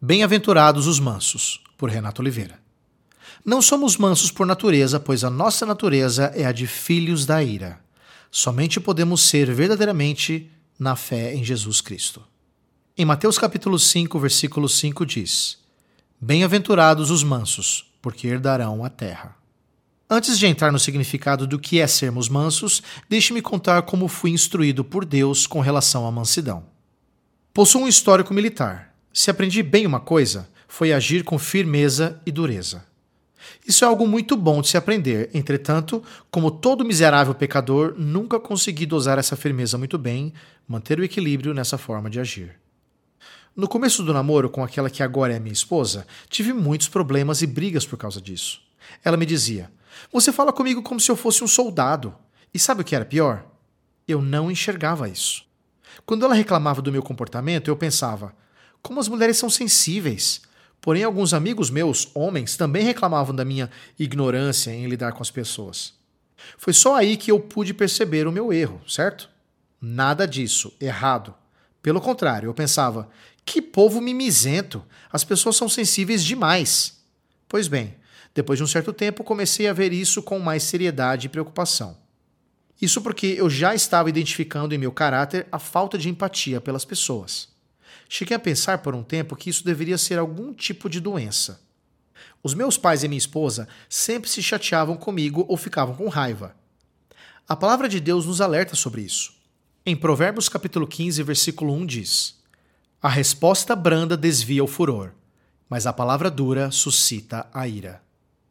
Bem-aventurados os mansos, por Renato Oliveira. Não somos mansos por natureza, pois a nossa natureza é a de filhos da ira. Somente podemos ser verdadeiramente na fé em Jesus Cristo. Em Mateus capítulo 5, versículo 5 diz: Bem-aventurados os mansos, porque herdarão a terra. Antes de entrar no significado do que é sermos mansos, deixe-me contar como fui instruído por Deus com relação à mansidão. Possuo um histórico militar se aprendi bem uma coisa, foi agir com firmeza e dureza. Isso é algo muito bom de se aprender, entretanto, como todo miserável pecador, nunca consegui dosar essa firmeza muito bem, manter o equilíbrio nessa forma de agir. No começo do namoro com aquela que agora é minha esposa, tive muitos problemas e brigas por causa disso. Ela me dizia: Você fala comigo como se eu fosse um soldado. E sabe o que era pior? Eu não enxergava isso. Quando ela reclamava do meu comportamento, eu pensava: como as mulheres são sensíveis. Porém, alguns amigos meus, homens, também reclamavam da minha ignorância em lidar com as pessoas. Foi só aí que eu pude perceber o meu erro, certo? Nada disso, errado. Pelo contrário, eu pensava: que povo mimizento! As pessoas são sensíveis demais. Pois bem, depois de um certo tempo, comecei a ver isso com mais seriedade e preocupação. Isso porque eu já estava identificando em meu caráter a falta de empatia pelas pessoas. Cheguei a pensar por um tempo que isso deveria ser algum tipo de doença. Os meus pais e minha esposa sempre se chateavam comigo ou ficavam com raiva. A palavra de Deus nos alerta sobre isso. Em Provérbios capítulo 15, versículo 1 diz: A resposta branda desvia o furor, mas a palavra dura suscita a ira.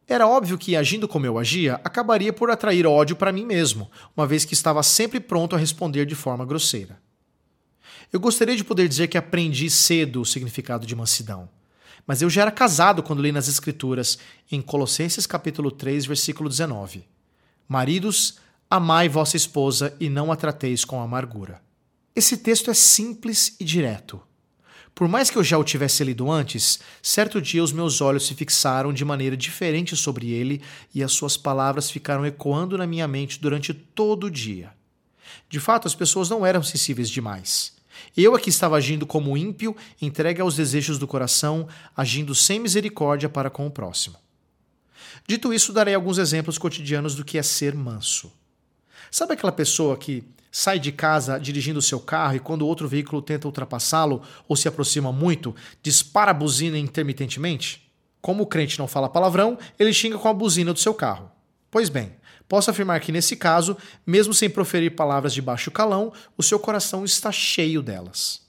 Era óbvio que, agindo como eu agia, acabaria por atrair ódio para mim mesmo, uma vez que estava sempre pronto a responder de forma grosseira. Eu gostaria de poder dizer que aprendi cedo o significado de mansidão. Mas eu já era casado quando li nas Escrituras, em Colossenses capítulo 3, versículo 19. Maridos, amai vossa esposa e não a trateis com amargura. Esse texto é simples e direto. Por mais que eu já o tivesse lido antes, certo dia os meus olhos se fixaram de maneira diferente sobre ele e as suas palavras ficaram ecoando na minha mente durante todo o dia. De fato, as pessoas não eram sensíveis demais. Eu aqui estava agindo como ímpio, entregue aos desejos do coração, agindo sem misericórdia para com o próximo. Dito isso, darei alguns exemplos cotidianos do que é ser manso. Sabe aquela pessoa que sai de casa dirigindo seu carro e quando outro veículo tenta ultrapassá-lo ou se aproxima muito, dispara a buzina intermitentemente? Como o crente não fala palavrão, ele xinga com a buzina do seu carro. Pois bem, Posso afirmar que, nesse caso, mesmo sem proferir palavras de baixo calão, o seu coração está cheio delas.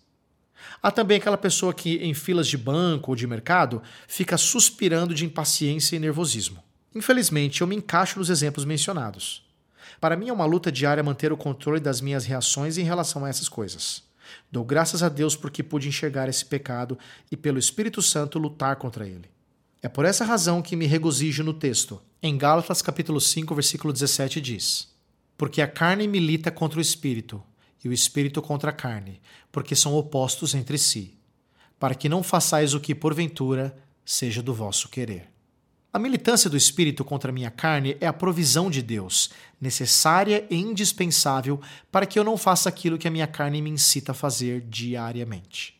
Há também aquela pessoa que, em filas de banco ou de mercado, fica suspirando de impaciência e nervosismo. Infelizmente, eu me encaixo nos exemplos mencionados. Para mim é uma luta diária manter o controle das minhas reações em relação a essas coisas. Dou graças a Deus porque pude enxergar esse pecado e, pelo Espírito Santo, lutar contra ele. É por essa razão que me regozijo no texto. Em Gálatas capítulo 5, versículo 17 diz: Porque a carne milita contra o espírito, e o espírito contra a carne, porque são opostos entre si, para que não façais o que porventura seja do vosso querer. A militância do espírito contra a minha carne é a provisão de Deus, necessária e indispensável para que eu não faça aquilo que a minha carne me incita a fazer diariamente.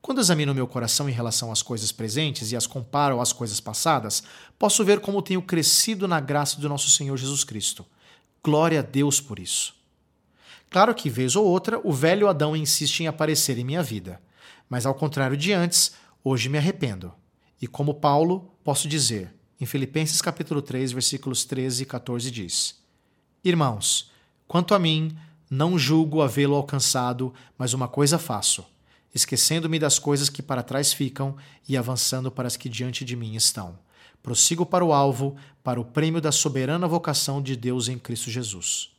Quando examino meu coração em relação às coisas presentes e as comparo às coisas passadas, posso ver como tenho crescido na graça do nosso Senhor Jesus Cristo. Glória a Deus por isso. Claro que, vez ou outra, o velho Adão insiste em aparecer em minha vida, mas ao contrário de antes, hoje me arrependo. E como Paulo, posso dizer, em Filipenses capítulo 3, versículos 13 e 14 diz: Irmãos, quanto a mim, não julgo havê-lo alcançado, mas uma coisa faço esquecendo-me das coisas que para trás ficam e avançando para as que diante de mim estão. Prossigo para o alvo, para o prêmio da soberana vocação de Deus em Cristo Jesus.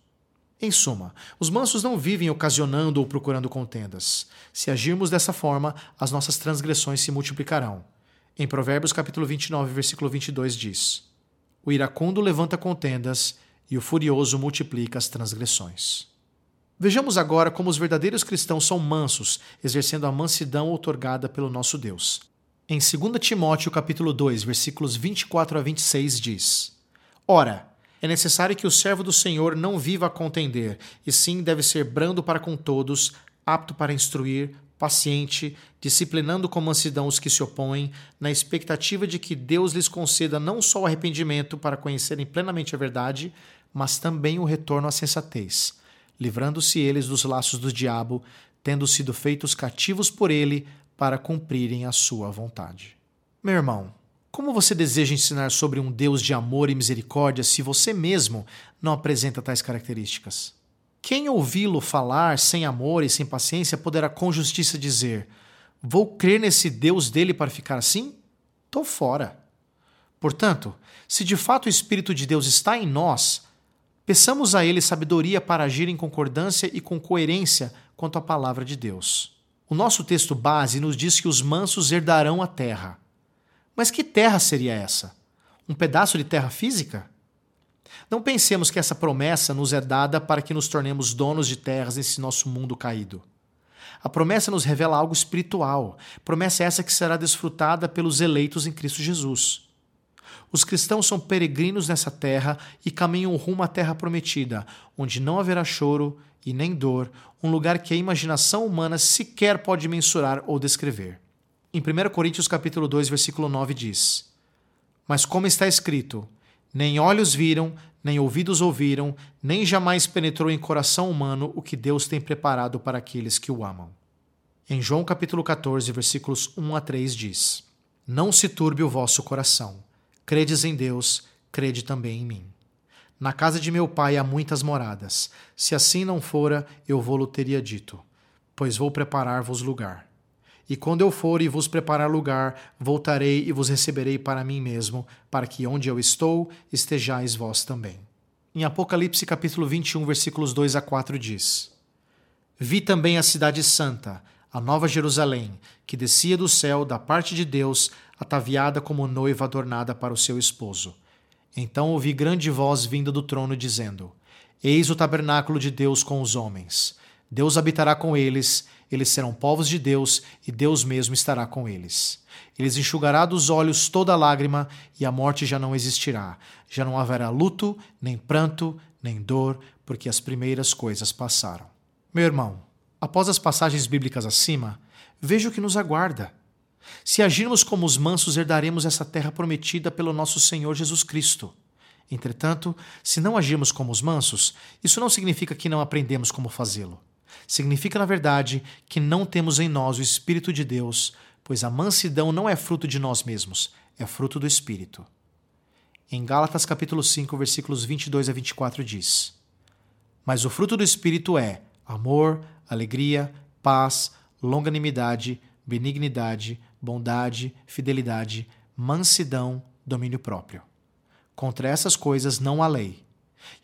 Em suma, os mansos não vivem ocasionando ou procurando contendas. Se agirmos dessa forma, as nossas transgressões se multiplicarão. Em Provérbios capítulo 29, versículo 22 diz: O iracundo levanta contendas e o furioso multiplica as transgressões. Vejamos agora como os verdadeiros cristãos são mansos, exercendo a mansidão outorgada pelo nosso Deus. Em 2 Timóteo capítulo 2, versículos 24 a 26 diz: Ora, é necessário que o servo do Senhor não viva a contender, e sim deve ser brando para com todos, apto para instruir, paciente, disciplinando com mansidão os que se opõem, na expectativa de que Deus lhes conceda não só o arrependimento para conhecerem plenamente a verdade, mas também o retorno à sensatez, livrando-se eles dos laços do diabo, tendo sido feitos cativos por ele para cumprirem a sua vontade. Meu irmão, como você deseja ensinar sobre um Deus de amor e misericórdia se você mesmo não apresenta tais características? Quem ouvi-lo falar sem amor e sem paciência poderá com justiça dizer: Vou crer nesse Deus dele para ficar assim? Tô fora. Portanto, se de fato o Espírito de Deus está em nós, peçamos a ele sabedoria para agir em concordância e com coerência quanto à palavra de Deus. O nosso texto base nos diz que os mansos herdarão a terra. Mas que terra seria essa? Um pedaço de terra física? Não pensemos que essa promessa nos é dada para que nos tornemos donos de terras nesse nosso mundo caído. A promessa nos revela algo espiritual, promessa essa que será desfrutada pelos eleitos em Cristo Jesus. Os cristãos são peregrinos nessa terra e caminham rumo à terra prometida, onde não haverá choro e nem dor, um lugar que a imaginação humana sequer pode mensurar ou descrever. Em 1 Coríntios capítulo 2, versículo 9 diz: Mas como está escrito, nem olhos viram, nem ouvidos ouviram, nem jamais penetrou em coração humano o que Deus tem preparado para aqueles que o amam. Em João capítulo 14, versículos 1 a 3 diz: Não se turbe o vosso coração. Credes em Deus, crede também em mim. Na casa de meu pai há muitas moradas. Se assim não fora, eu vou-lo teria dito, pois vou preparar-vos lugar. E quando eu for e vos preparar lugar, voltarei e vos receberei para mim mesmo, para que onde eu estou, estejais vós também. Em Apocalipse capítulo 21, versículos 2 a 4 diz: Vi também a cidade santa, a nova Jerusalém, que descia do céu da parte de Deus, ataviada como noiva adornada para o seu esposo. Então ouvi grande voz vinda do trono dizendo: Eis o tabernáculo de Deus com os homens. Deus habitará com eles, eles serão povos de Deus e Deus mesmo estará com eles. Eles enxugará dos olhos toda lágrima e a morte já não existirá. Já não haverá luto, nem pranto, nem dor, porque as primeiras coisas passaram. Meu irmão, após as passagens bíblicas acima, veja o que nos aguarda. Se agirmos como os mansos, herdaremos essa terra prometida pelo nosso Senhor Jesus Cristo. Entretanto, se não agirmos como os mansos, isso não significa que não aprendemos como fazê-lo. Significa, na verdade, que não temos em nós o Espírito de Deus, pois a mansidão não é fruto de nós mesmos, é fruto do Espírito. Em Gálatas capítulo 5, versículos 22 a 24 diz: Mas o fruto do Espírito é amor, alegria, paz, longanimidade, benignidade, bondade, fidelidade, mansidão, domínio próprio. Contra essas coisas não há lei.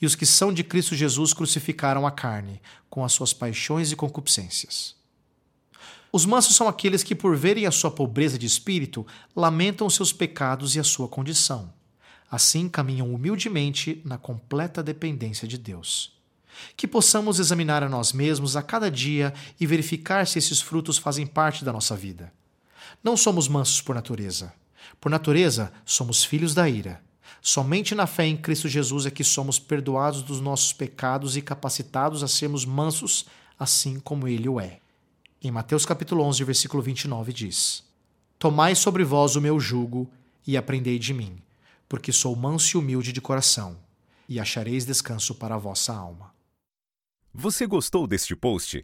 E os que são de Cristo Jesus crucificaram a carne, com as suas paixões e concupiscências. Os mansos são aqueles que, por verem a sua pobreza de espírito, lamentam seus pecados e a sua condição. Assim caminham humildemente na completa dependência de Deus. Que possamos examinar a nós mesmos a cada dia e verificar se esses frutos fazem parte da nossa vida. Não somos mansos por natureza. Por natureza, somos filhos da ira. Somente na fé em Cristo Jesus é que somos perdoados dos nossos pecados e capacitados a sermos mansos, assim como ele o é. Em Mateus capítulo 11, versículo 29 diz: Tomai sobre vós o meu jugo e aprendei de mim, porque sou manso e humilde de coração, e achareis descanso para a vossa alma. Você gostou deste post?